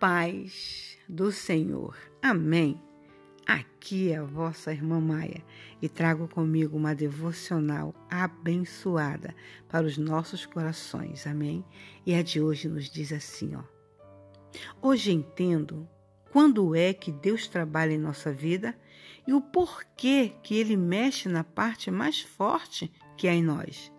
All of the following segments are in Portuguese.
paz do Senhor. Amém. Aqui é a vossa irmã Maia e trago comigo uma devocional abençoada para os nossos corações. Amém. E a de hoje nos diz assim, ó. Hoje entendo quando é que Deus trabalha em nossa vida e o porquê que ele mexe na parte mais forte que há em nós.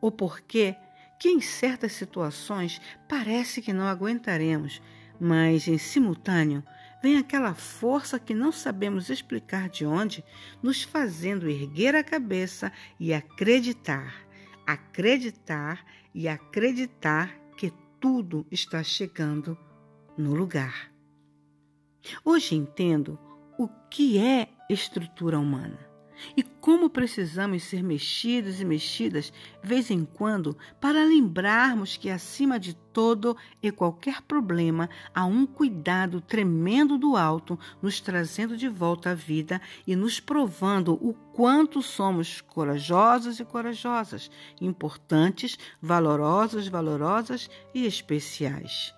O porquê que em certas situações parece que não aguentaremos, mas em simultâneo vem aquela força que não sabemos explicar de onde, nos fazendo erguer a cabeça e acreditar, acreditar e acreditar que tudo está chegando no lugar. Hoje entendo o que é estrutura humana e como precisamos ser mexidos e mexidas, vez em quando, para lembrarmos que, acima de todo e qualquer problema, há um cuidado tremendo do alto, nos trazendo de volta à vida e nos provando o quanto somos corajosos e corajosas, importantes, valorosos, valorosas e especiais.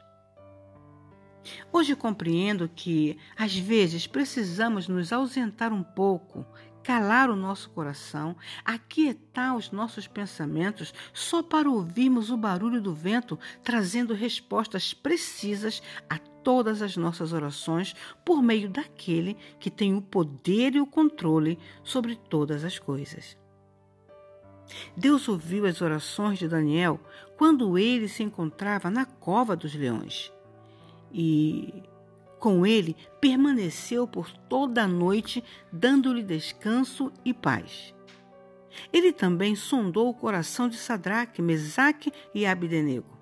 Hoje compreendo que, às vezes, precisamos nos ausentar um pouco calar o nosso coração, aquietar os nossos pensamentos, só para ouvirmos o barulho do vento trazendo respostas precisas a todas as nossas orações por meio daquele que tem o poder e o controle sobre todas as coisas. Deus ouviu as orações de Daniel quando ele se encontrava na cova dos leões. E com ele permaneceu por toda a noite, dando-lhe descanso e paz. Ele também sondou o coração de Sadraque, Mesaque e Abdenego.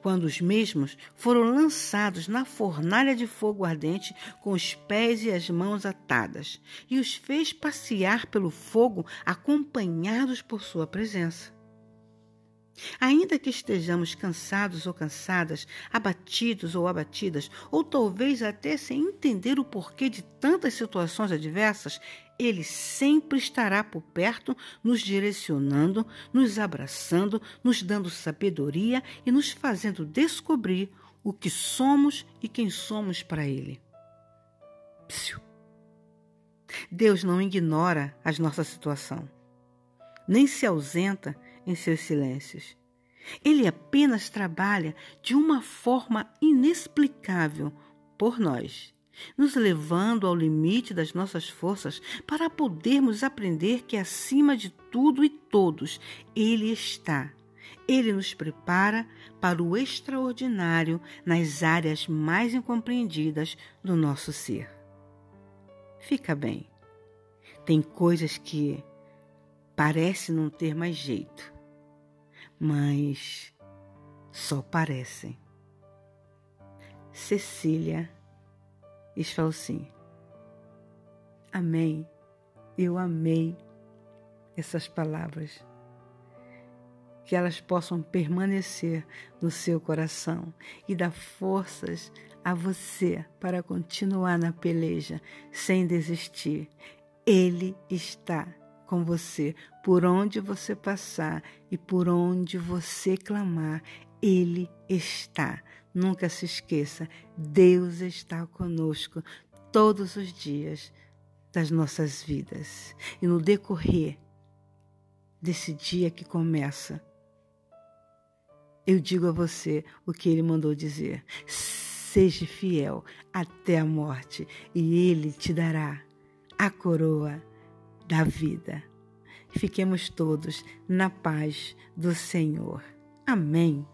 Quando os mesmos foram lançados na fornalha de fogo ardente, com os pés e as mãos atadas, e os fez passear pelo fogo, acompanhados por sua presença. Ainda que estejamos cansados ou cansadas, abatidos ou abatidas, ou talvez até sem entender o porquê de tantas situações adversas, Ele sempre estará por perto, nos direcionando, nos abraçando, nos dando sabedoria e nos fazendo descobrir o que somos e quem somos para Ele. Psiu. Deus não ignora a nossa situação, nem se ausenta em seus silêncios. Ele apenas trabalha de uma forma inexplicável por nós, nos levando ao limite das nossas forças para podermos aprender que acima de tudo e todos Ele está. Ele nos prepara para o extraordinário nas áreas mais incompreendidas do nosso ser. Fica bem. Tem coisas que parece não ter mais jeito mas só parecem. Cecília Esfalsim. Amém. Eu amei essas palavras. Que elas possam permanecer no seu coração e dar forças a você para continuar na peleja sem desistir. Ele está com você por onde você passar e por onde você clamar. Ele está. Nunca se esqueça, Deus está conosco todos os dias das nossas vidas. E no decorrer desse dia que começa, eu digo a você o que ele mandou dizer: seja fiel até a morte, e ele te dará a coroa da vida. Fiquemos todos na paz do Senhor. Amém.